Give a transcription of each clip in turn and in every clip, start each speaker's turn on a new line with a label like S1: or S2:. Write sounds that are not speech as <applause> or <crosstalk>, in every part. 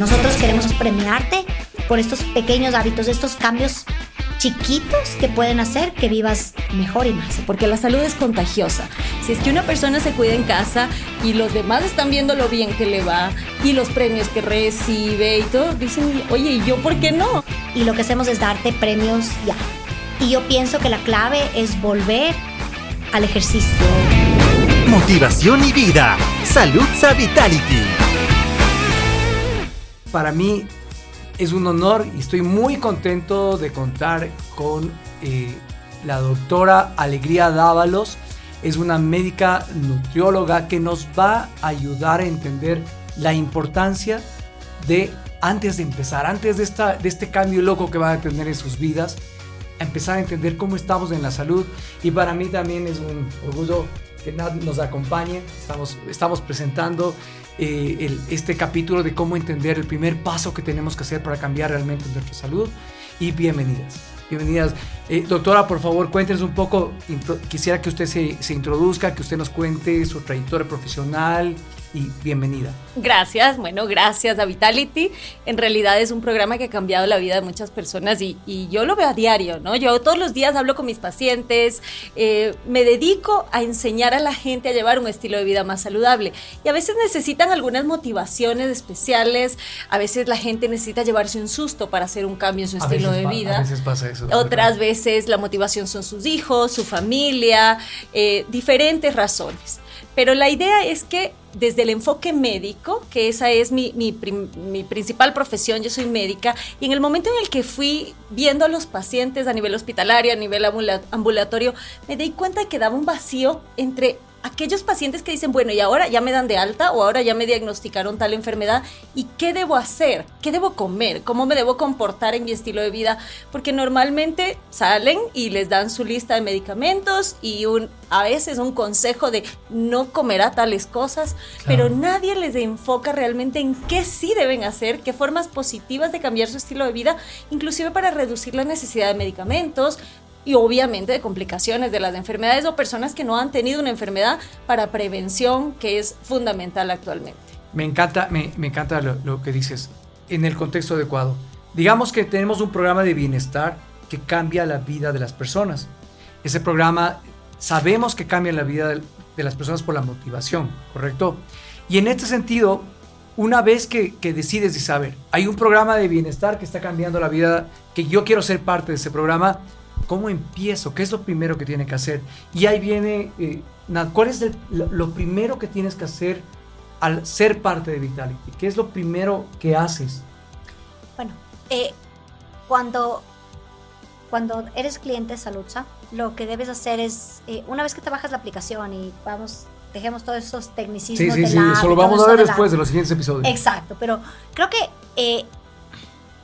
S1: Nosotros queremos premiarte por estos pequeños hábitos, estos cambios chiquitos que pueden hacer que vivas mejor y más.
S2: Porque la salud es contagiosa. Si es que una persona se cuida en casa y los demás están viendo lo bien que le va y los premios que recibe y todo, dicen, oye, ¿y yo por qué no?
S1: Y lo que hacemos es darte premios ya. Y yo pienso que la clave es volver al ejercicio.
S3: Motivación y vida. Salud Vitality
S4: para mí es un honor y estoy muy contento de contar con eh, la doctora Alegría Dávalos. Es una médica nutrióloga que nos va a ayudar a entender la importancia de, antes de empezar, antes de, esta, de este cambio loco que va a tener en sus vidas, empezar a entender cómo estamos en la salud. Y para mí también es un orgullo que nos acompañe. Estamos presentando eh, este capítulo de cómo entender el primer paso que tenemos que hacer para cambiar realmente nuestra salud. Y bienvenidas. Bienvenidas. Eh, doctora, por favor, cuéntenos un poco. Quisiera que usted se, se introduzca, que usted nos cuente su trayectoria profesional, y bienvenida.
S2: Gracias, bueno, gracias a Vitality. En realidad es un programa que ha cambiado la vida de muchas personas y, yo lo veo a diario, ¿no? Yo todos los días hablo con mis pacientes, eh, me dedico a enseñar a la gente a llevar un estilo de vida más saludable y a veces necesitan algunas motivaciones especiales, a veces la gente necesita llevarse un susto para hacer un cambio en su estilo de vida.
S4: A veces pasa eso.
S2: Otras veces la motivación son sus hijos, su familia, eh, diferentes razones. Pero la idea es que desde el enfoque médico, que esa es mi, mi, principal profesión, yo soy médica, y en el momento en el que fui viendo a los pacientes a nivel hospitalario, a nivel ambulatorio, me di cuenta de que daba un vacío entre aquellos pacientes que dicen, bueno, y ahora ya me dan de alta o ahora ya me diagnosticaron tal enfermedad, ¿y qué debo hacer? ¿Qué debo comer? ¿Cómo me debo comportar en mi estilo de vida? Porque normalmente salen y les dan su lista de medicamentos y un, a veces un consejo de no comer a tales cosas, pero nadie les enfoca realmente en qué sí deben hacer, qué formas positivas de cambiar su estilo de vida, inclusive para reducir la necesidad de medicamentos, y obviamente de complicaciones de las enfermedades o personas que no han tenido una enfermedad para prevención que es fundamental actualmente.
S4: Me encanta, me, encanta lo, que dices en el contexto adecuado. Digamos que tenemos un programa de bienestar que cambia la vida de las personas. Ese programa sabemos que cambia la vida de, de las personas por la motivación, ¿correcto? Y en este sentido, una vez que, que decides y saber, hay un programa de bienestar que está cambiando la vida, que yo quiero ser parte de ese programa, ¿Cómo empiezo? ¿Qué es lo primero que tiene que hacer? Y ahí viene, eh, ¿cuál es lo, primero que tienes que hacer al ser parte de Vitality? ¿Qué es lo primero que haces?
S1: Bueno, eh, cuando, cuando eres cliente de Saludza, lo que debes hacer es, eh, una vez que te bajas la aplicación y vamos, dejemos todos esos tecnicismos.
S4: Sí, sí, sí, eso lo vamos a ver después de los siguientes episodios.
S1: Exacto, pero creo que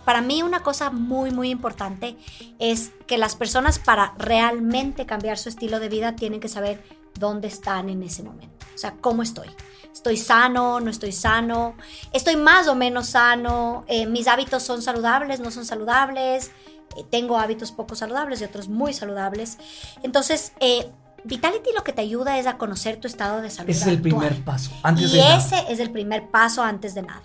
S1: para mí una cosa muy, muy importante es que las personas para realmente cambiar su estilo de vida tienen que saber dónde están en ese momento. O sea, cómo estoy. ¿Estoy sano? ¿No estoy sano? ¿Estoy más o menos sano? Eh, ¿Mis hábitos son saludables? ¿No son saludables? Eh, tengo hábitos poco saludables y otros muy saludables. Entonces, eh, Vitality lo que te ayuda es a conocer tu estado de salud.
S4: Ese es el primer paso.
S1: Antes y ese es el primer paso antes de nada.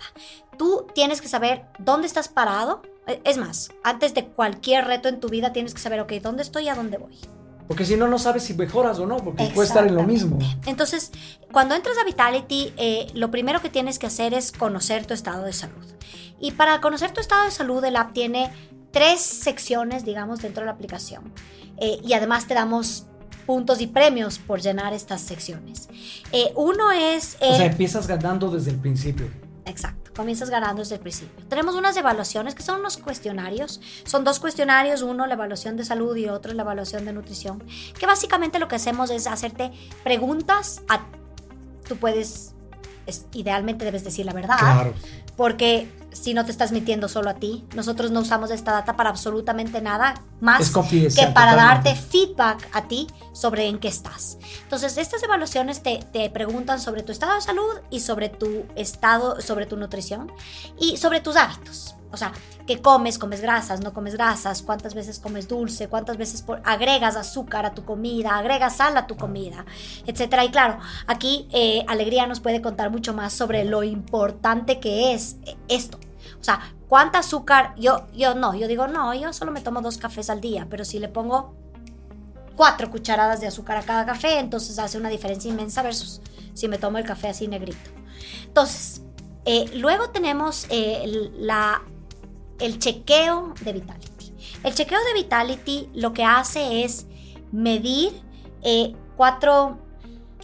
S1: Tú tienes que saber dónde estás parado. E, es más, antes de cualquier reto en tu vida tienes que saber, ok, ¿dónde estoy y a dónde voy?
S4: Porque si no, no sabes si mejoras o no, porque puede estar en lo mismo.
S1: Entonces, cuando entras a Vitality, eh, lo primero que tienes que hacer es conocer tu estado de salud. Y para conocer tu estado de salud, el app tiene tres secciones, digamos, dentro de la aplicación. Eh, y además te damos puntos y premios por llenar estas secciones. Eh, uno es...
S4: o sea, empiezas ganando desde el principio.
S1: Exacto, comienzas ganando desde el principio. Tenemos unas evaluaciones que son unos cuestionarios. Son dos cuestionarios, uno la evaluación de salud y otro la evaluación de nutrición, que básicamente lo que hacemos es hacerte preguntas a... Tú puedes, idealmente debes decir la verdad. Claro. Porque si no te estás mintiendo solo a ti. Nosotros no usamos esta data para absolutamente nada más que para darte feedback a ti sobre en qué estás. Entonces, estas evaluaciones te, te, preguntan sobre tu estado de salud y sobre tu estado, sobre tu nutrición y sobre tus hábitos. O sea, ¿qué comes? ¿Comes grasas? ¿No comes grasas? ¿Cuántas veces comes dulce? ¿Cuántas veces agregas azúcar a tu comida? ¿Agregas sal a tu comida? Etcétera. Y claro, aquí eh, Alegría nos puede contar mucho más sobre lo importante que es eh, esto. O sea, ¿cuánta azúcar? Yo, yo no, yo digo, no, yo solo me tomo dos cafés al día, pero si le pongo cuatro cucharadas de azúcar a cada café, entonces hace una diferencia inmensa versus si me tomo el café así negrito. Entonces, eh, luego tenemos la, el chequeo de Vitality. El chequeo de Vitality lo que hace es medir eh, cuatro,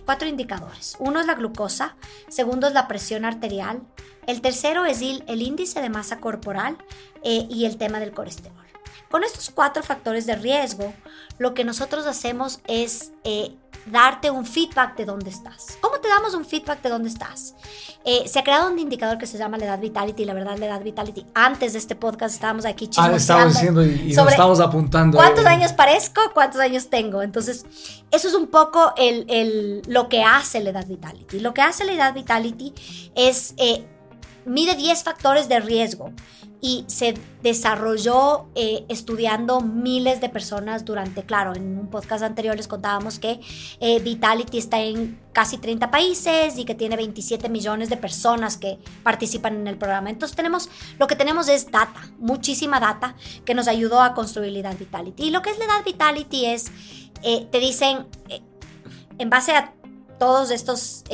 S1: cuatro indicadores. Uno es la glucosa, segundo es la presión arterial, el tercero es el, índice de masa corporal y el tema del colesterol. Con estos cuatro factores de riesgo, lo que nosotros hacemos es eh, darte un feedback de dónde estás. ¿Cómo te damos un feedback de dónde estás? Eh, se ha creado un indicador que se llama la edad vitality. La verdad, la edad vitality. Antes de este podcast estábamos aquí
S4: chismoseando. Ah, estábamos diciendo y, nos estamos apuntando.
S1: ¿Cuántos años parezco? ¿Cuántos años tengo? Entonces, eso es un poco el, el, lo que hace la edad vitality. Lo que hace la edad vitality es... Eh, mide 10 factores de riesgo y se desarrolló eh, estudiando miles de personas durante, claro, en un podcast anterior les contábamos que eh, Vitality está en casi 30 países y que tiene 27 millones de personas que participan en el programa. Entonces tenemos, lo que tenemos es data, muchísima data que nos ayudó a construir la edad Vitality. Y lo que es la edad Vitality es, eh, te dicen, en base a todos estos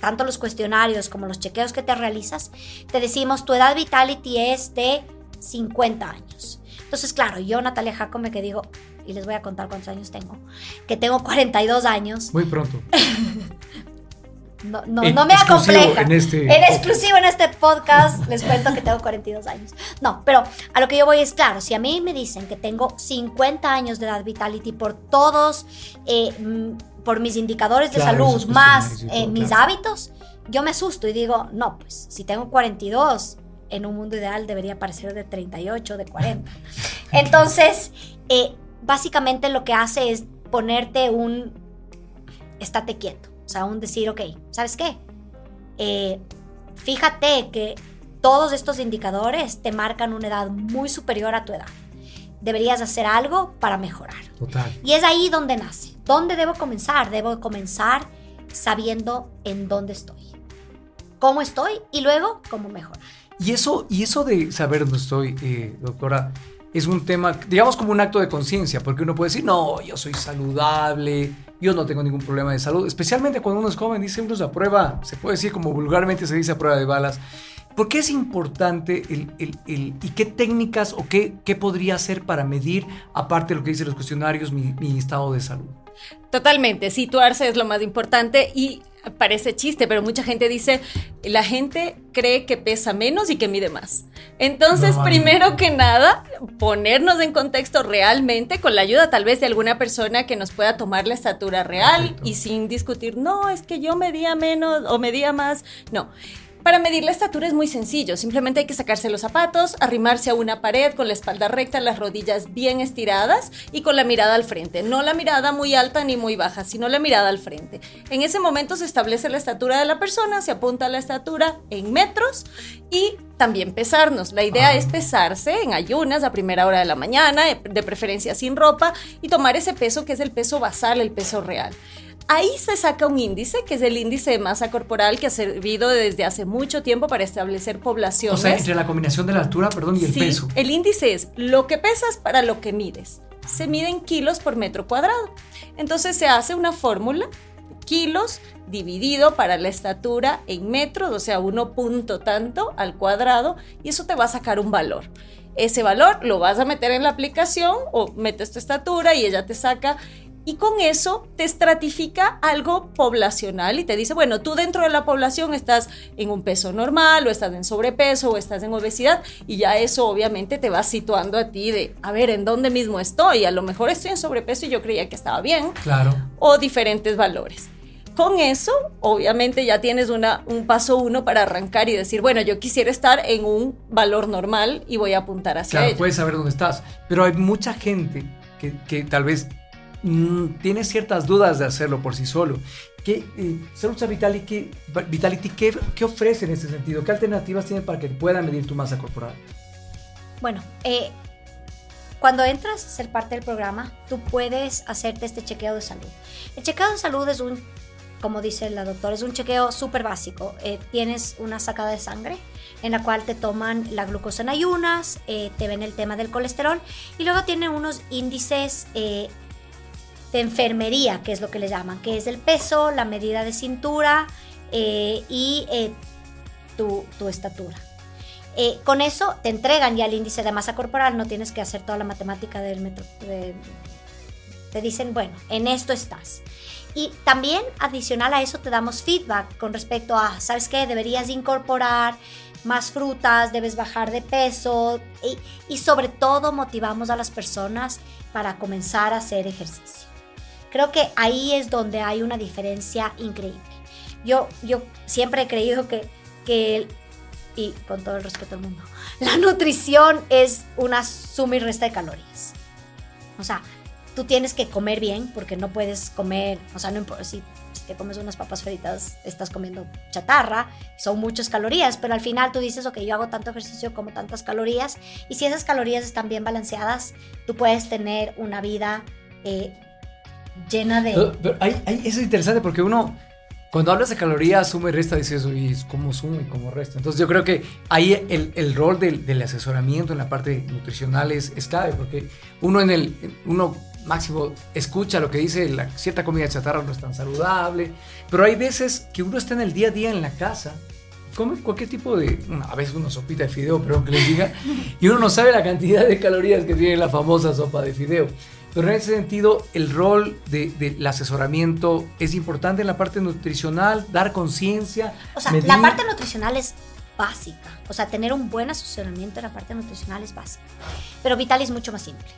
S1: tanto los cuestionarios como los chequeos que te realizas, te decimos tu edad vitality es de 50 años. Entonces, claro, yo, Natalia Jacome, que digo, y les voy a contar cuántos años tengo, que tengo 42 años.
S4: Muy pronto. <laughs>
S1: No, no, no me acompleja. En, este... en exclusivo en este podcast les cuento que tengo 42 años. No, pero a lo que yo voy es claro, si a mí me dicen que tengo 50 años de edad vitality por todos eh, por mis indicadores de salud más eh, mis hábitos, yo me asusto y digo, no, pues si tengo 42, en un mundo ideal debería parecer de 38, de 40. <laughs> Entonces, eh, básicamente lo que hace es ponerte un estate quieto, o sea, un decir, ok, ¿sabes qué? Eh, fíjate que todos estos indicadores te marcan una edad muy superior a tu edad. Deberías hacer algo para mejorar.
S4: Total.
S1: Y es ahí donde nace. ¿Dónde debo comenzar? Debo comenzar sabiendo en dónde estoy, cómo estoy y luego cómo mejorar.
S4: Y eso, y eso de saber dónde estoy, eh, doctora, es un tema, digamos como un acto de conciencia, porque uno puede decir, no, yo soy saludable, yo no tengo ningún problema de salud, especialmente cuando uno es joven, dice uno a prueba, se puede decir como vulgarmente se dice a prueba de balas. ¿Por qué es importante el, el, y qué técnicas o qué, qué podría hacer para medir, aparte de lo que dicen los cuestionarios, mi, mi estado de salud?
S2: Totalmente, situarse es lo más importante y parece chiste, pero mucha gente dice, la gente cree que pesa menos y que mide más. Entonces, primero que nada, ponernos en contexto realmente con la ayuda tal vez de alguna persona que nos pueda tomar la estatura real y sin discutir, no, es que yo medía menos o medía más. No, para medir la estatura es muy sencillo, simplemente hay que sacarse los zapatos, arrimarse a una pared con la espalda recta, las rodillas bien estiradas y con la mirada al frente. No la mirada muy alta ni muy baja, sino la mirada al frente. En ese momento se establece la estatura de la persona, se apunta la estatura en metros y también pesarnos. La idea es pesarse en ayunas a primera hora de la mañana, de preferencia sin ropa, y tomar ese peso que es el peso basal, el peso real. Ahí se saca un índice, que es el índice de masa corporal, que ha servido desde hace mucho tiempo para establecer poblaciones.
S4: O sea, entre la combinación de la altura, perdón, y el sí, peso.
S2: El índice es lo que pesas para lo que mides. Se miden kilos por metro cuadrado. Entonces se hace una fórmula, kilos dividido para la estatura en metros, o sea, uno punto tanto al cuadrado, y eso te va a sacar un valor ese valor lo vas a meter en la aplicación o metes tu estatura y ella te saca y con eso te estratifica algo poblacional y te dice, bueno, tú dentro de la población estás en un peso normal o estás en sobrepeso o estás en obesidad y ya eso obviamente te va situando a ti de, a ver, ¿en dónde mismo estoy? A lo mejor estoy en sobrepeso y yo creía que estaba bien.
S4: Claro.
S2: O diferentes valores. Con eso, obviamente ya tienes una, un paso uno para arrancar y decir, bueno, yo quisiera estar en un valor normal y voy a apuntar hacia
S4: Claro, puedes saber dónde estás, pero hay mucha gente que, que tal vez tiene ciertas dudas de hacerlo por sí solo. ¿Qué, eh, Vitality, Vitality ¿qué, ¿qué, ofrece en ese sentido? ¿Qué alternativas tiene para que pueda medir tu masa corporal?
S1: Bueno, eh, cuando entras a ser parte del programa, tú puedes hacerte este chequeo de salud. El chequeo de salud es un como dice la doctora, es un chequeo súper básico. Eh, tienes una sacada de sangre en la cual te toman la glucosa en ayunas, eh, te ven el tema del colesterol y luego tienen unos índices eh, de enfermería, que es lo que le llaman, que es el peso, la medida de cintura y tu, tu, estatura. con eso te entregan ya el índice de masa corporal, no tienes que hacer toda la matemática del metro. te dicen, bueno, en esto estás. Y también adicional a eso te damos feedback con respecto a, ¿sabes qué? Deberías incorporar más frutas, debes bajar de peso y, sobre todo motivamos a las personas para comenzar a hacer ejercicio. Creo que ahí es donde hay una diferencia increíble. Yo, yo siempre he creído que, que, y con todo el respeto al mundo, <laughs> la nutrición es una suma y resta de calorías. O sea, tú tienes que comer bien porque no puedes comer, o sea, no importa si, te comes unas papas fritas, estás comiendo chatarra, son muchas calorías, pero al final tú dices, ok, yo hago tanto ejercicio como tantas calorías, y si esas calorías están bien balanceadas, tú puedes tener una vida eh, llena de...
S4: Pero, eso es interesante porque uno... Cuando hablas de calorías, suma y resta, dices, y cómo suma y cómo resta. Entonces yo creo que ahí el, el rol del, del, asesoramiento en la parte nutricional es, es clave, porque uno en el, uno Máximo escucha lo que dice, la cierta comida chatarra no es tan saludable, pero hay veces que uno está en el día a día en la casa, come cualquier tipo de, a veces una sopita de fideo, pero que les diga, y uno no sabe la cantidad de calorías que tiene la famosa sopa de fideo. Pero en ese sentido, el rol del asesoramiento es importante en la parte nutricional, dar conciencia.
S1: O sea, la parte nutricional es básica. O sea, tener un buen asesoramiento en la parte nutricional es básica. Pero Vital es mucho más simple.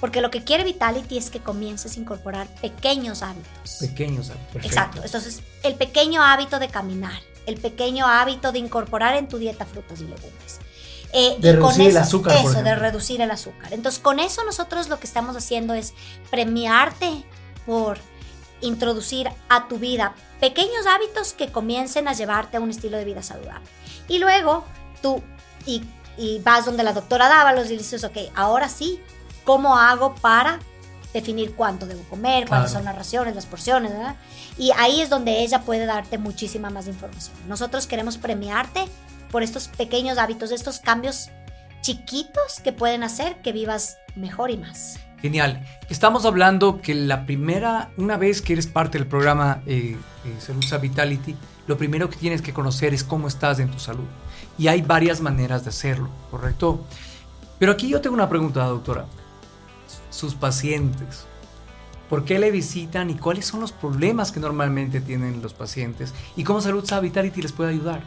S1: Porque lo que quiere Vitality es que comiences a incorporar pequeños hábitos.
S4: Pequeños hábitos.
S1: Exacto. Entonces, el pequeño hábito de caminar, el pequeño hábito de incorporar en tu dieta frutas y legumbres.
S4: Eh, de reducir el azúcar.
S1: Eso, de reducir el azúcar. Entonces, con eso nosotros lo que estamos haciendo es premiarte por introducir a tu vida pequeños hábitos que comiencen a llevarte a un estilo de vida saludable. Y luego tú y, y vas donde la doctora Dávalos y dices, ok, ahora sí, ¿Cómo hago para definir cuánto debo comer, cuáles son las raciones, las porciones, ¿verdad? Y ahí es donde ella puede darte muchísima más información. Nosotros queremos premiarte por estos pequeños hábitos, estos cambios chiquitos que pueden hacer que vivas mejor y más.
S4: Genial. Estamos hablando que la primera, una vez que eres parte del programa eh, eh Salud Vitality, lo primero que tienes que conocer es cómo estás en tu salud. Y hay varias maneras de hacerlo, ¿correcto? Pero aquí yo tengo una pregunta, doctora sus pacientes? ¿Por qué le visitan y cuáles son los problemas que normalmente tienen los pacientes? ¿Y cómo Salud Vitality les puede ayudar?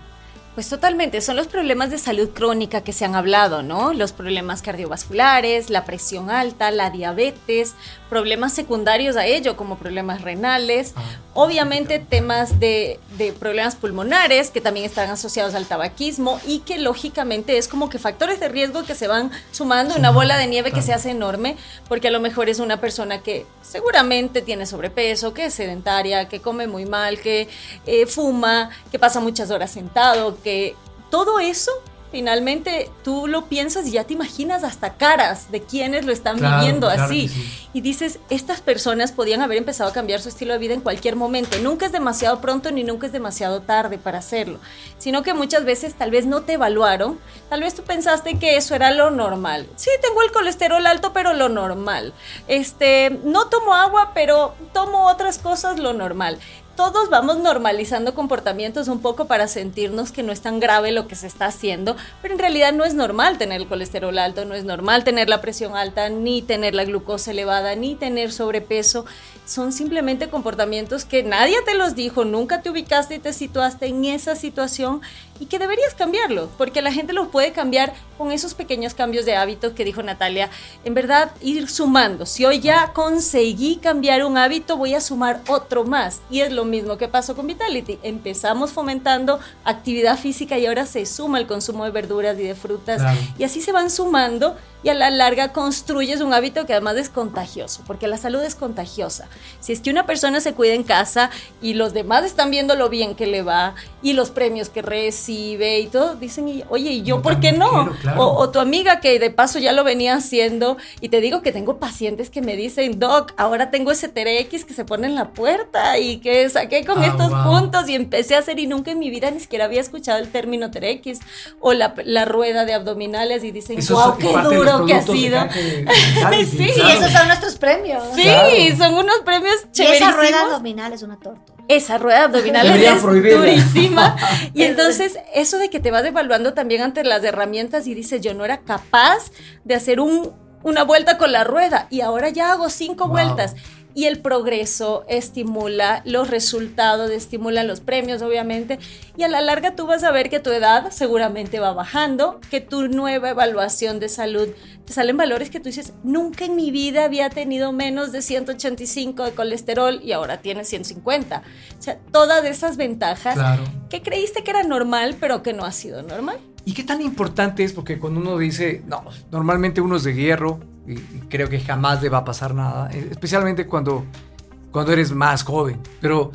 S2: Pues totalmente, son los problemas de salud crónica que se han hablado, ¿no? Los problemas cardiovasculares, la presión alta, la diabetes, problemas secundarios a ello, como problemas renales, ah, obviamente temas de, de, problemas pulmonares que también están asociados al tabaquismo y que lógicamente es como que factores de riesgo que se van sumando, una bola de nieve que se hace enorme, porque a lo mejor es una persona que seguramente tiene sobrepeso, que es sedentaria, que come muy mal, que eh, fuma, que pasa muchas horas sentado, que todo eso finalmente tú lo piensas y ya te imaginas hasta caras de quienes lo están viviendo así. Y dices, estas personas podían haber empezado a cambiar su estilo de vida en cualquier momento. Nunca es demasiado pronto ni nunca es demasiado tarde para hacerlo. Sino que muchas veces tal vez no te evaluaron. Tal vez tú pensaste que eso era lo normal. Sí, tengo el colesterol alto, pero lo normal. Este, no tomo agua, pero tomo otras cosas, lo normal todos vamos normalizando comportamientos un poco para sentirnos que no es tan grave lo que se está haciendo, pero en realidad no es normal tener el colesterol alto, no es normal tener la presión alta, ni tener la glucosa elevada, ni tener sobrepeso. Son simplemente comportamientos que nadie te los dijo, nunca te ubicaste y te situaste en esa situación y que deberías cambiarlo, porque la gente lo puede cambiar con esos pequeños cambios de hábitos que dijo Natalia. En verdad, ir sumando. Si hoy ya conseguí cambiar un hábito, voy a sumar otro más. Y es lo mismo que pasó con Vitality. Empezamos fomentando actividad física y ahora se suma el consumo de verduras y de frutas. Y así se van sumando y a la larga construyes un hábito que además es contagioso, porque la salud es contagiosa. Si es que una persona se cuida en casa y los demás están viendo lo bien que le va y los premios que recibe, y todo, dicen, oye, ¿y yo por qué no?
S4: quiero, claro.
S2: o, o tu amiga que de paso ya lo venía haciendo y te digo que tengo pacientes que me dicen, Doc, ahora tengo ese TRX que se pone en la puerta y que saqué con
S4: Ah,
S2: estos
S4: wow.
S2: puntos y empecé a hacer y nunca en mi vida ni siquiera había escuchado el término TRX o la, la rueda de abdominales y dicen,
S4: Eso
S2: wow, qué
S4: parte
S2: duro que ha sido.
S4: de <laughs>
S2: Sí,
S1: esos son nuestros premios.
S2: Sí,
S4: Claro.
S2: son unos premios
S1: Y
S2: chéverísimos.
S1: esa rueda abdominal es una tortura.
S2: Esa rueda abdominal es
S4: prohibirla.
S2: durísima. <laughs> Y entonces, eso de que te vas evaluando también ante las herramientas y dices, yo no era capaz de hacer un, una vuelta con la rueda y ahora ya hago cinco
S4: Wow.
S2: vueltas. Y el progreso estimula los resultados, estimulan los premios, obviamente. Y a la larga tú vas a ver que tu edad seguramente va bajando, que tu nueva evaluación de salud te salen valores que tú dices, nunca en mi vida había tenido menos de 185 de colesterol y ahora tienes 150. O sea, todas esas ventajas
S4: Claro.
S2: que creíste que era normal, pero que no ha sido normal.
S4: ¿Y qué tan importante es? Porque cuando uno dice, no, normalmente uno es de hierro y, y creo que jamás le va a pasar nada, eh, especialmente cuando, cuando eres más joven. Pero,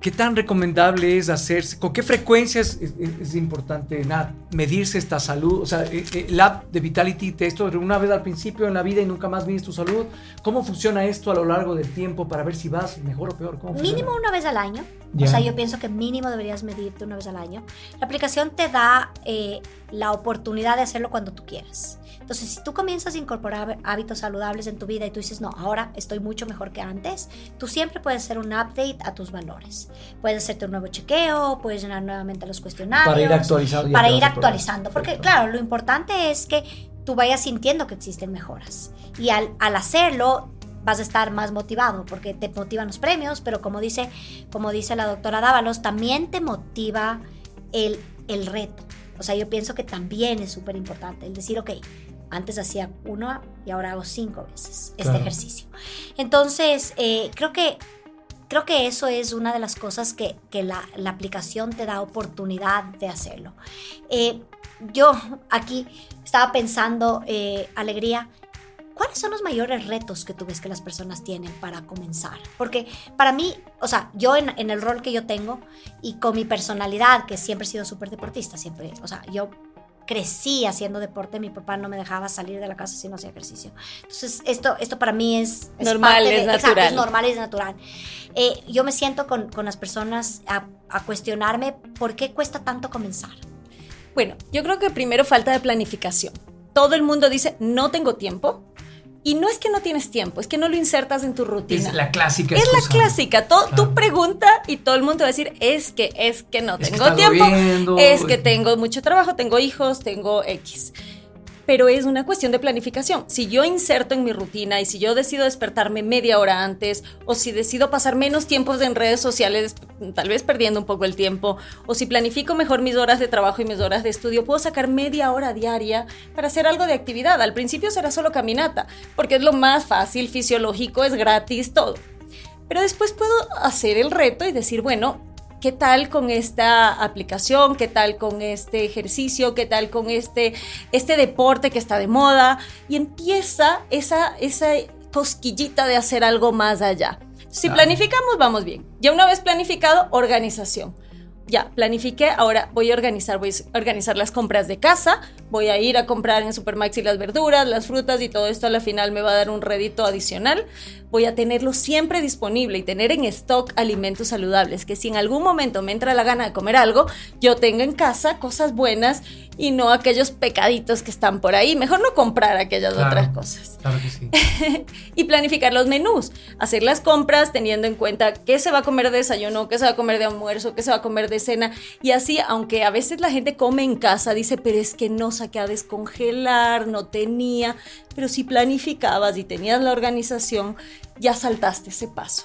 S4: ¿qué tan recomendable es hacerse? ¿Con qué frecuencia es, es- es importante Nat, medirse esta salud? O sea, eh, eh, el app de Vitality te esto una vez al principio en la vida y nunca más mides tu salud. ¿Cómo funciona esto a lo largo del tiempo para ver si vas mejor o peor? ¿Cómo?
S1: Mínimo una vez al año.
S4: Ya.
S1: O sea, yo pienso que mínimo deberías medirte una vez al año. La aplicación te da eh, la oportunidad de hacerlo cuando tú quieras. Entonces, si tú comienzas a incorporar hábitos saludables en tu vida y tú dices, no, ahora estoy mucho mejor que antes, tú siempre puedes hacer un update a tus valores. Puedes hacerte un nuevo chequeo, puedes llenar nuevamente los cuestionarios.
S4: Para ir actualizando.
S1: para ir actualizando. Porque,
S4: Perfecto.
S1: claro, lo importante es que tú vayas sintiendo que existen mejoras. Y al, al hacerlo, vas a estar más motivado, porque te motivan los premios, pero como dice, como dice la doctora Dávalos, también te motiva el, el reto. O sea, yo pienso que también es súper importante el decir, ok, antes hacía uno y ahora hago cinco veces este
S4: Claro.
S1: ejercicio. Entonces, eh, creo que creo que eso es una de las cosas que, que la, la aplicación te da oportunidad de hacerlo. Eh, yo aquí estaba pensando, eh, Alegría, ¿cuáles son los mayores retos que tú ves que las personas tienen para comenzar? Porque para mí, o sea, yo en, en el rol que yo tengo y con mi personalidad, que siempre he sido súper deportista, siempre, o sea, yo crecí haciendo deporte, mi papá no me dejaba salir de la casa si no hacía ejercicio. Entonces, esto, esto para mí es, es
S2: Normal,
S1: parte de-
S2: es
S1: exacto,
S2: natural.
S1: es normal, es natural. Eh, yo me siento con, con las personas a, a cuestionarme por qué cuesta tanto comenzar.
S2: Bueno, yo creo que primero falta de planificación. Todo el mundo dice, no tengo tiempo. Y no es que no tienes tiempo, es que no lo insertas en tu rutina.
S4: Es la clásica
S2: Es la clásica. Todo,
S4: Claro.
S2: Tú pregunta y todo el mundo va a decir, es que, es que no
S4: Es
S2: tengo tiempo. Es que tengo mucho trabajo, tengo hijos, tengo X. Pero es una cuestión de planificación. Si yo inserto en mi rutina y si yo decido despertarme media hora antes, o si decido pasar menos tiempos en redes sociales, tal vez perdiendo un poco el tiempo, o si planifico mejor mis horas de trabajo y mis horas de estudio, puedo sacar media hora diaria para hacer algo de actividad. Al principio será solo caminata, porque es lo más fácil, fisiológico, es gratis, todo. Pero después puedo hacer el reto y decir, bueno, ¿qué tal con esta aplicación? ¿Qué tal con este ejercicio? ¿Qué tal con este, este deporte que está de moda? Y empieza esa, esa cosquillita de hacer algo más allá. Si
S4: Claro.
S2: planificamos, vamos bien. Ya una vez planificado, organización. Ya, planifiqué, ahora voy a organizar, voy a organizar las compras de casa, voy a ir a comprar en Supermaxi las verduras, las frutas y todo esto a la final me va a dar un rédito adicional. Voy a tenerlo siempre disponible y tener en stock alimentos saludables, que si en algún momento me entra la gana de comer algo, yo tenga en casa cosas buenas y no aquellos pecaditos que están por ahí. Mejor no comprar aquellas
S4: Claro.
S2: otras cosas
S4: Claro que sí. <laughs>
S2: y planificar los menús, hacer las compras teniendo en cuenta qué se va a comer de desayuno, qué se va a comer de almuerzo, qué se va a comer de cena y así, aunque a veces la gente come en casa, dice, pero es que no saqué a descongelar, no tenía, pero si planificabas y tenías la organización, ya saltaste ese paso.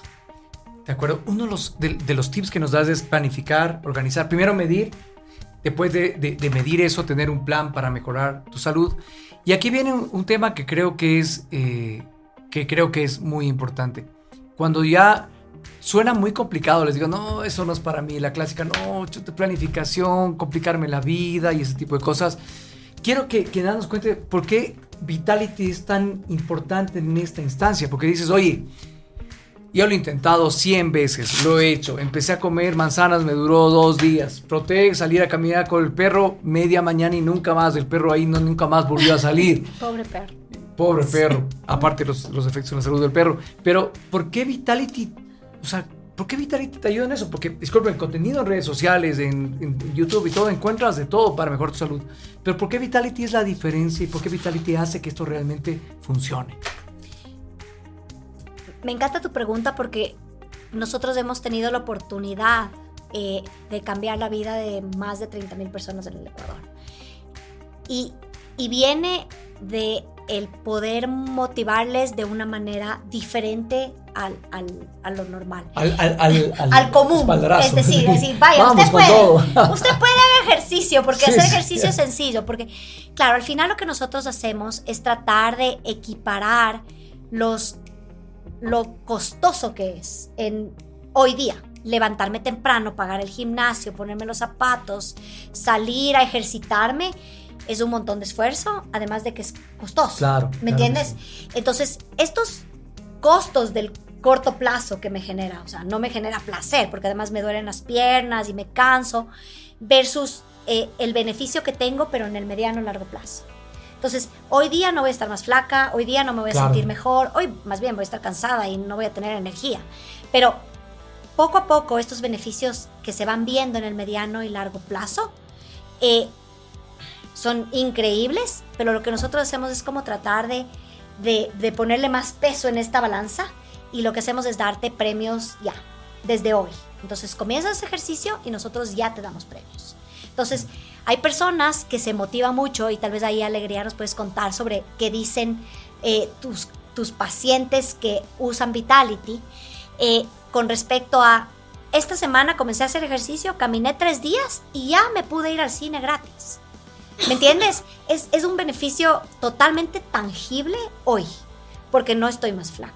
S4: De acuerdo. Uno de los, de, de los tips que nos das es planificar, organizar. Primero medir, después de, de- de medir eso, tener un plan para mejorar tu salud. Y aquí viene un, un tema que creo que es, eh, que creo que es muy importante. Cuando ya suena muy complicado, les digo, no, eso no es para mí. La clásica, no, planificación, complicarme la vida y ese tipo de cosas. Quiero que, que nos cuente por qué Vitality es tan importante en esta instancia. Porque dices, oye, Yo lo he intentado 100 veces, lo he hecho. Empecé a comer manzanas, me duró dos días. Prote salir a caminar con el perro media mañana y nunca más. El perro ahí no, nunca más volvió a salir. <laughs>
S1: Pobre perro.
S4: Pobre perro. Aparte los, los efectos en la salud del perro. Pero, ¿por qué Vitality? O sea, ¿por qué Vitality te ayuda en eso? Porque, disculpen, contenido en redes sociales, en, YouTube y todo, encuentras de todo para mejorar tu salud. Pero ¿por qué Vitality es la diferencia y por qué Vitality hace que esto realmente funcione?
S1: Me encanta tu pregunta porque nosotros hemos tenido la oportunidad eh, de cambiar la vida de más de 30 mil personas en el Ecuador. Y, y viene de el poder motivarles de una manera diferente al, al, a lo normal.
S4: Al, al,
S1: al común. Es decir, decir vaya, usted puede, <laughs> usted puede hacer ejercicio, porque hacer ejercicio sí. es sencillo, porque claro, al final lo que nosotros hacemos es tratar de equiparar los lo costoso que es en hoy día levantarme temprano, pagar el gimnasio, ponerme los zapatos, salir a ejercitarme, es un montón de esfuerzo, además de que es costoso.
S4: Claro.
S1: ¿Me
S4: claro
S1: entiendes? Entonces, estos costos del corto plazo que me genera, o sea, no me genera placer, porque además me duelen las piernas y me canso, versus eh, el beneficio que tengo, pero en el mediano largo plazo. Entonces, hoy día no voy a estar más flaca, hoy día no me voy a claro. sentir mejor, hoy más bien voy a estar cansada y no voy a tener energía. Pero poco a poco estos beneficios que se van viendo en el mediano y largo plazo eh, son increíbles, pero lo que nosotros hacemos es como tratar de, de, ponerle más peso en esta balanza y lo que hacemos es darte premios ya, desde hoy. Entonces comienzas ese ejercicio y nosotros ya te damos premios. Entonces, hay personas que se motivan mucho y tal vez ahí Alegría nos puedes contar sobre qué dicen eh, tus, tus pacientes que usan Vitality eh, con respecto a esta semana comencé a hacer ejercicio, caminé tres días y ya me pude ir al cine gratis. ¿Me entiendes? Es, es un beneficio totalmente tangible hoy, porque no estoy más flaca.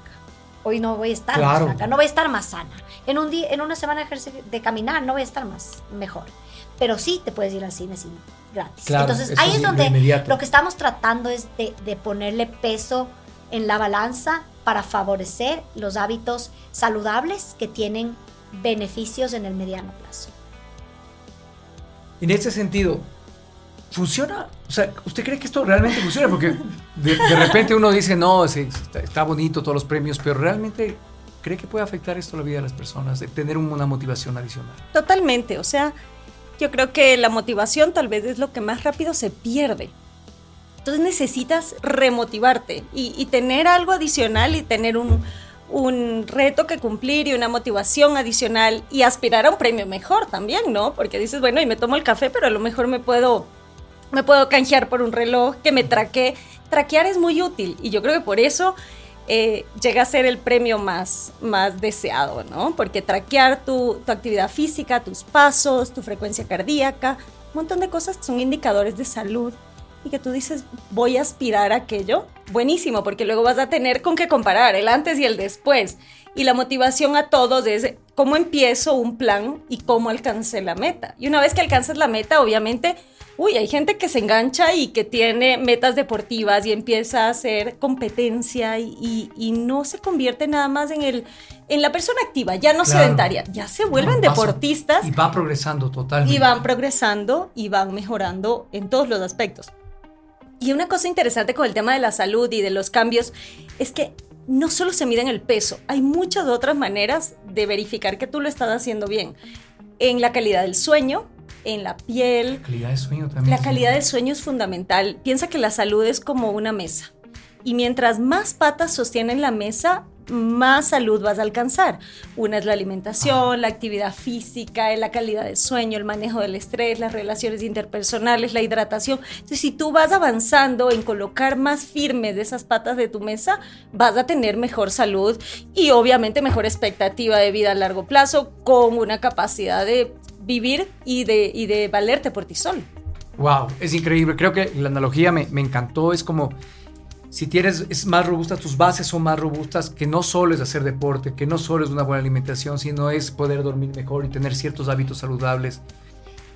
S1: Hoy no voy a estar claro. más flaca, no voy a estar más sana. En, un día, en una semana de, de caminar no voy a estar más mejor pero sí te puedes ir al cine sin gratis.
S4: Claro,
S1: Entonces ahí es donde lo que estamos tratando es de, de, ponerle peso en la balanza para favorecer los hábitos saludables que tienen beneficios en el mediano plazo.
S4: En este sentido, ¿funciona? O sea, ¿usted cree que esto realmente funciona? Porque de, repente uno dice, no, está, está bonito todos los premios, pero realmente ¿Cree que puede afectar esto la vida de las personas, de tener una motivación adicional?
S2: Totalmente, o sea, yo creo que la motivación tal vez es lo que más rápido se pierde. Entonces necesitas remotivarte y, tener algo adicional y tener un, reto que cumplir y una motivación adicional y aspirar a un premio mejor también, ¿no? Porque dices, bueno, y me tomo el café, pero a lo mejor me puedo, me puedo canjear por un reloj que me traque. Traquear es muy útil y yo creo que por eso eh, llega a ser el premio más, más deseado, ¿no? Porque traquear tu, tu, actividad física, tus pasos, tu frecuencia cardíaca, un montón de cosas son indicadores de salud y que tú dices, voy a aspirar a aquello, buenísimo, porque luego vas a tener con qué comparar el antes y el después. Y la motivación a todos es cómo empiezo un plan y cómo alcancé la meta. Y una vez que alcanzas la meta, obviamente uy, hay gente que se engancha y que tiene metas deportivas y empieza a hacer competencia y, y, y no se convierte nada más en, el, en la persona activa, ya no claro. sedentaria, ya se vuelven no, deportistas.
S4: Y va progresando totalmente.
S2: Y van progresando y van mejorando en todos los aspectos. Y una cosa interesante con el tema de la salud y de los cambios es que no solo se mide en el peso, hay muchas otras maneras de verificar que tú lo estás haciendo bien. En la calidad del sueño, en la piel.
S4: La calidad de sueño también.
S2: La calidad del sueño es fundamental. Piensa que la salud es como una mesa. Y mientras más patas sostienen la mesa, más salud vas a alcanzar. Una es la alimentación, ah. la actividad física, la calidad del sueño, el manejo del estrés, las relaciones interpersonales, la hidratación. Entonces, si tú vas avanzando en colocar más firmes de esas patas de tu mesa, vas a tener mejor salud y obviamente mejor expectativa de vida a largo plazo con una capacidad de vivir y de, y de valerte por ti solo.
S4: Wow, es increíble. Creo que la analogía me, me encantó. Es como si tienes es más robusta, tus bases son más robustas, que no solo es hacer deporte, que no solo es una buena alimentación, sino es poder dormir mejor y tener ciertos hábitos saludables.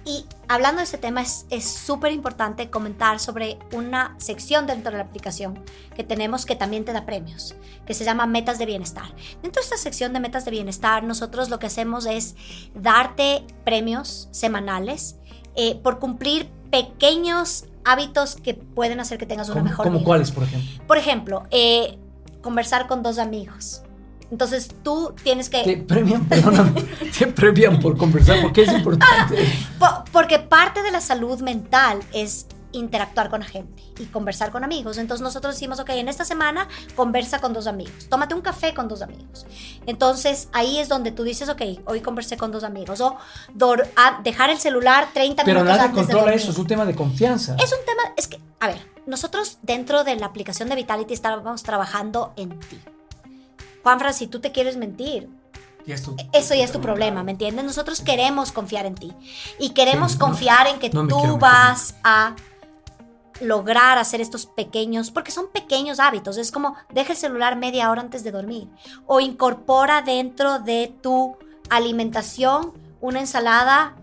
S1: Y hablando de este tema, es súper importante comentar sobre una sección dentro de la aplicación que tenemos que también te da premios, que se llama Metas de Bienestar. Dentro de esta sección de Metas de Bienestar, nosotros lo que hacemos es darte premios semanales eh, por cumplir pequeños hábitos que pueden hacer que tengas una mejor
S4: ¿Como
S1: vida.
S4: cuáles, por ejemplo?
S1: Por ejemplo, eh, conversar con dos amigos. Entonces tú tienes que...
S4: Te premian, perdóname, <laughs> te premian por conversar, porque es importante. <laughs>
S1: Po- porque parte de la salud mental es interactuar con la gente y conversar con amigos. Entonces nosotros decimos, ok, en esta semana conversa con dos amigos, tómate un café con dos amigos. Entonces ahí es donde tú dices, ok, hoy conversé con dos amigos. O dejar el celular 30
S4: Pero
S1: minutos
S4: nadie
S1: antes de
S4: controla eso, es un tema de confianza.
S1: Es un tema, es que, a ver, nosotros dentro de la aplicación de Vitality estábamos trabajando en ti. Juanfran, si tú te quieres mentir,
S4: esto-
S1: eso ya es tu problema, ¿me entiendes? Nosotros queremos confiar en ti y queremos
S4: Sí, no,
S1: confiar en que
S4: no me quiero
S1: tú vas a lograr hacer estos pequeños, porque son pequeños hábitos, es como deja el celular media hora antes de dormir o incorpora dentro de tu alimentación una ensalada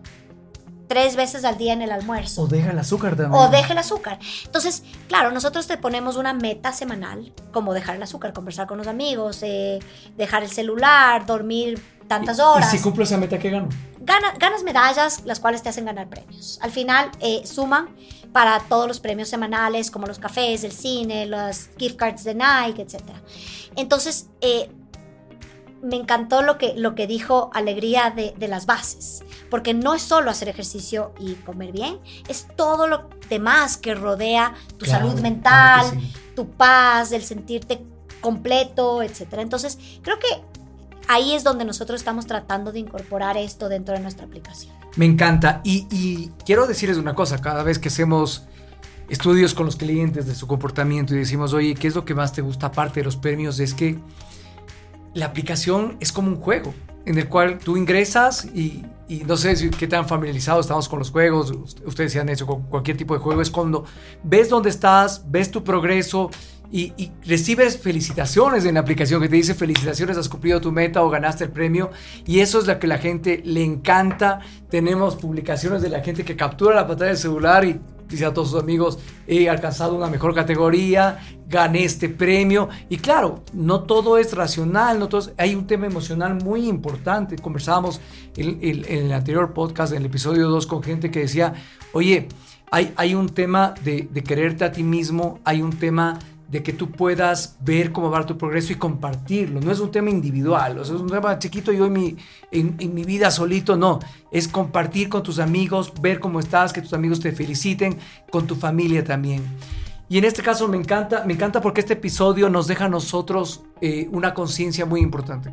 S1: tres veces al día en el almuerzo.
S4: O deja el azúcar también.
S1: O deja el azúcar. Entonces, claro, nosotros te ponemos una meta semanal, como dejar el azúcar, conversar con los amigos, eh, dejar el celular, dormir tantas horas.
S4: Y si cumplo esa meta, ¿qué gano?
S1: Gana- ganas medallas, las cuales te hacen ganar premios. Al final, eh, suman para todos los premios semanales, como los cafés, el cine, los gift cards de Nike, etc. Entonces, eh, me encantó lo que, lo que dijo Alegría de, de las bases, porque no es solo hacer ejercicio y comer bien, es todo lo demás que rodea tu
S4: Claro,
S1: salud mental,
S4: sí.
S1: tu paz, el sentirte completo, etc. Entonces, creo que ahí es donde nosotros estamos tratando de incorporar esto dentro de nuestra aplicación.
S4: Me encanta. Y, y quiero decirles una cosa, cada vez que hacemos estudios con los clientes de su comportamiento y decimos, oye, ¿qué es lo que más te gusta aparte de los premios? Es que la aplicación es como un juego en el cual tú ingresas y, no sé si, qué tan familiarizados estamos con los juegos, ustedes se han hecho con cualquier tipo de juego, es cuando ves dónde estás, ves tu progreso y, y recibes felicitaciones en la aplicación que te dice felicitaciones, has cumplido tu meta o ganaste el premio y eso es lo que la gente le encanta. Tenemos publicaciones de la gente que captura la pantalla del celular y dice a todos sus amigos, he alcanzado una mejor categoría, gané este premio. Y claro, no todo es racional, hay un tema emocional muy importante. Conversábamos en el anterior podcast, en el episodio 2, con gente que decía, oye, hay, hay un tema de, de quererte a ti mismo, hay un tema de que tú puedas ver cómo va tu progreso y compartirlo. No es un tema individual, o es un tema chiquito yo en mi, en, en mi vida solito, no. Es compartir con tus amigos, ver cómo estás, que tus amigos te feliciten, con tu familia también. Y en este caso me encanta, me encanta porque este episodio nos deja a nosotros eh, una conciencia muy importante.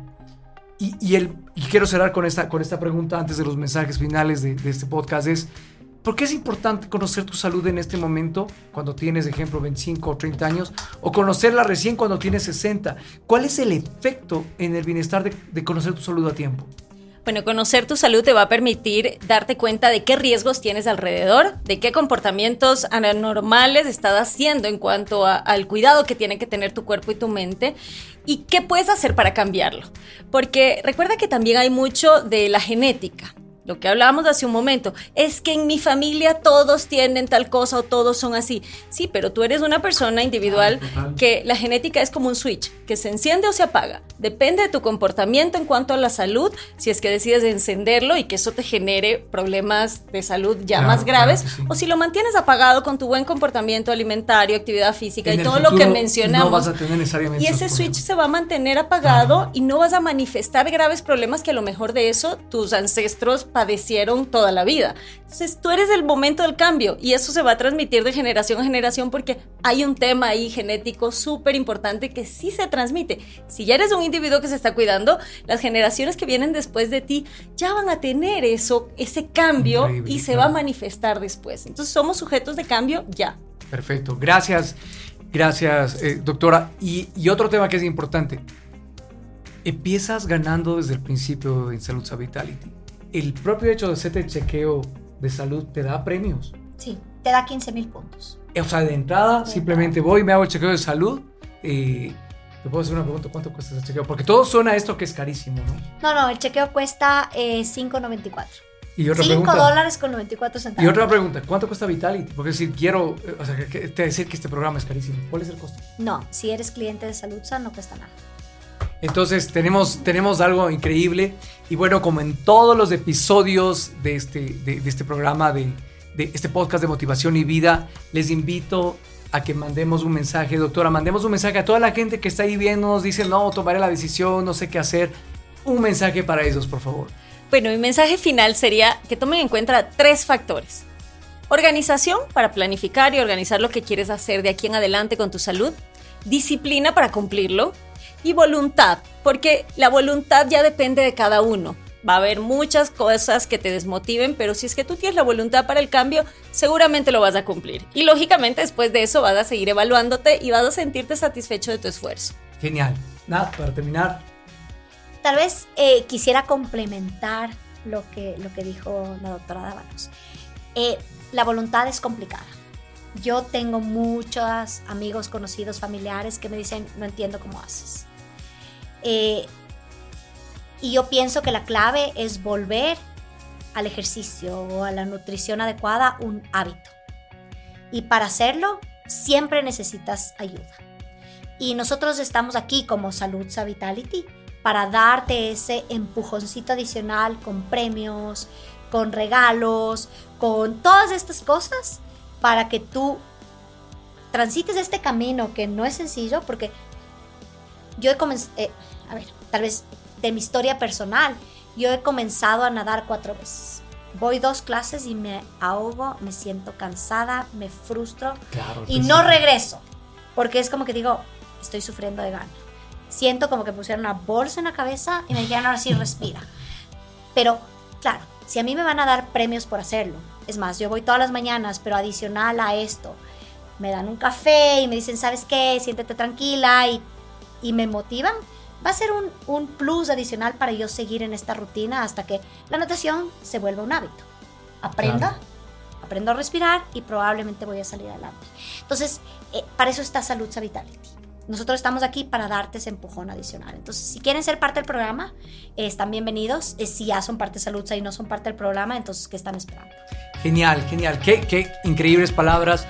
S4: Y, y, el, y quiero cerrar con esta, con esta pregunta antes de los mensajes finales de, de este podcast. Es, ¿por qué es importante conocer tu salud en este momento, cuando tienes, ejemplo, 25 o 30 años, o conocerla recién cuando tienes 60? ¿Cuál es el efecto en el bienestar de, de conocer tu salud a tiempo?
S2: Bueno, conocer tu salud te va a permitir darte cuenta de qué riesgos tienes alrededor, de qué comportamientos anormales estás haciendo en cuanto al cuidado que tiene que tener tu cuerpo y tu mente y qué puedes hacer para cambiarlo. Porque recuerda que también hay mucho de la genética. Lo que hablábamos hace un momento, es que en mi familia todos tienen tal cosa o todos son así. Sí, pero tú eres una persona individual que la genética es como un switch, que se enciende o se apaga. Depende de tu comportamiento en cuanto a la salud, si es que decides encenderlo y que eso te genere problemas de salud ya
S4: Claro,
S2: más graves,
S4: claro sí.
S2: o si lo mantienes apagado con tu buen comportamiento alimentario, actividad física
S4: En
S2: y todo lo que mencionamos.
S4: No vas a tener necesariamente
S2: Y ese switch se va a mantener apagado y no vas a manifestar graves problemas que a lo mejor de eso tus ancestros padecieron toda la vida. Entonces tú eres el momento del cambio y eso se va a transmitir de generación a generación porque hay un tema ahí genético súper importante que sí se transmite. Si ya eres un individuo que se está cuidando, las generaciones que vienen después de ti ya van a tener eso, ese cambio
S4: Increíble,
S2: y se
S4: claro.
S2: va a manifestar después. Entonces somos sujetos de cambio ya.
S4: Perfecto, gracias, gracias, eh, doctora. Y, y otro tema que es importante, empiezas ganando desde el principio en Salud Vitality. El propio hecho de hacerte el chequeo de salud te da premios.
S1: Sí, te da 15 mil puntos.
S4: O sea, de entrada,
S1: De
S4: simplemente voy, me hago el chequeo de salud. Eh, ¿Te puedo hacer una pregunta? ¿Cuánto cuesta ese chequeo? Porque todo suena a esto que es carísimo, ¿no?
S1: No, no, el chequeo cuesta eh, 5.94.
S4: Y otra
S1: 5
S4: pregunta.
S1: dólares con 94 centavos.
S4: Y otra pregunta, ¿cuánto cuesta Vitality? Porque si quiero, eh, o sea, que, te decir que este programa es carísimo. ¿Cuál es el costo?
S1: No, si eres cliente de Saludza no cuesta nada.
S4: Entonces tenemos, tenemos algo increíble y bueno, como en todos los episodios de este, de, este programa, de, de este podcast de motivación y vida, les invito a que mandemos un mensaje, doctora, mandemos un mensaje a toda la gente que está ahí viendo, nos dice, no, tomaré la decisión, no sé qué hacer. Un mensaje para ellos, por favor.
S2: Bueno, mi mensaje final sería que tomen en cuenta tres factores. Organización para planificar y organizar lo que quieres hacer de aquí en adelante con tu salud. Disciplina para cumplirlo. Y voluntad, porque la voluntad ya depende de cada uno. Va a haber muchas cosas que te desmotiven, pero si es que tú tienes la voluntad para el cambio, seguramente lo vas a cumplir. Y lógicamente después de eso vas a seguir evaluándote y vas a sentirte satisfecho de tu esfuerzo.
S4: Genial. Nada, para terminar,
S1: Tal vez eh, quisiera complementar lo que, lo que dijo la doctora Dávalos. Eh, la voluntad es complicada. Yo tengo muchos amigos, conocidos, familiares que me dicen, no entiendo cómo haces. Eh, y yo pienso que la clave es volver al ejercicio o a la nutrición adecuada un hábito. Y para hacerlo, siempre necesitas ayuda. Y nosotros estamos aquí como Salud Vitality para darte ese empujoncito adicional con premios, con regalos, con todas estas cosas para que tú transites este camino que no es sencillo porque yo he comenzado, a ver, tal vez de mi historia personal, yo he comenzado a nadar cuatro veces. Voy dos clases y me ahogo, me siento cansada, me frustro
S4: claro.
S1: y no regreso porque es como que digo, estoy sufriendo de gana siento como que pusieron una bolsa en la cabeza y me dijeron ahora sí respira. <laughs> Pero claro, si a mí me van a dar premios por hacerlo, es más, yo voy todas las mañanas, pero adicional a esto, me dan un café y me dicen, ¿sabes qué? Siéntete tranquila y, y me motivan, va a ser un, un plus adicional para yo seguir en esta rutina hasta que la natación se vuelva un hábito. Aprenda. Claro. Aprendo a respirar y probablemente voy a salir adelante. Entonces, eh, para eso está Salud Vitality nosotros estamos aquí para darte ese empujón adicional. Entonces, si quieren ser parte del programa, eh, están bienvenidos. Eh, si ya son parte de Saludza y no son parte del programa, entonces, ¿qué están esperando?
S4: Genial, genial. Qué, qué increíbles palabras.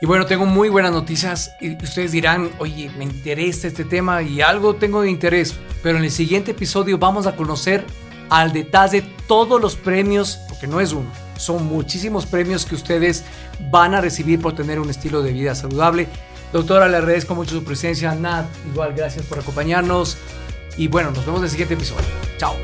S4: Y bueno, tengo muy buenas noticias. Y ustedes dirán, oye, me interesa este tema y algo tengo de interés. Pero en el siguiente episodio vamos a conocer al detalle todos los premios, porque no es uno, son muchísimos premios que ustedes van a recibir por tener un estilo de vida saludable. Doctora, le agradezco mucho su presencia. Nat, igual, gracias por acompañarnos. Y bueno, nos vemos en el siguiente episodio. Chao.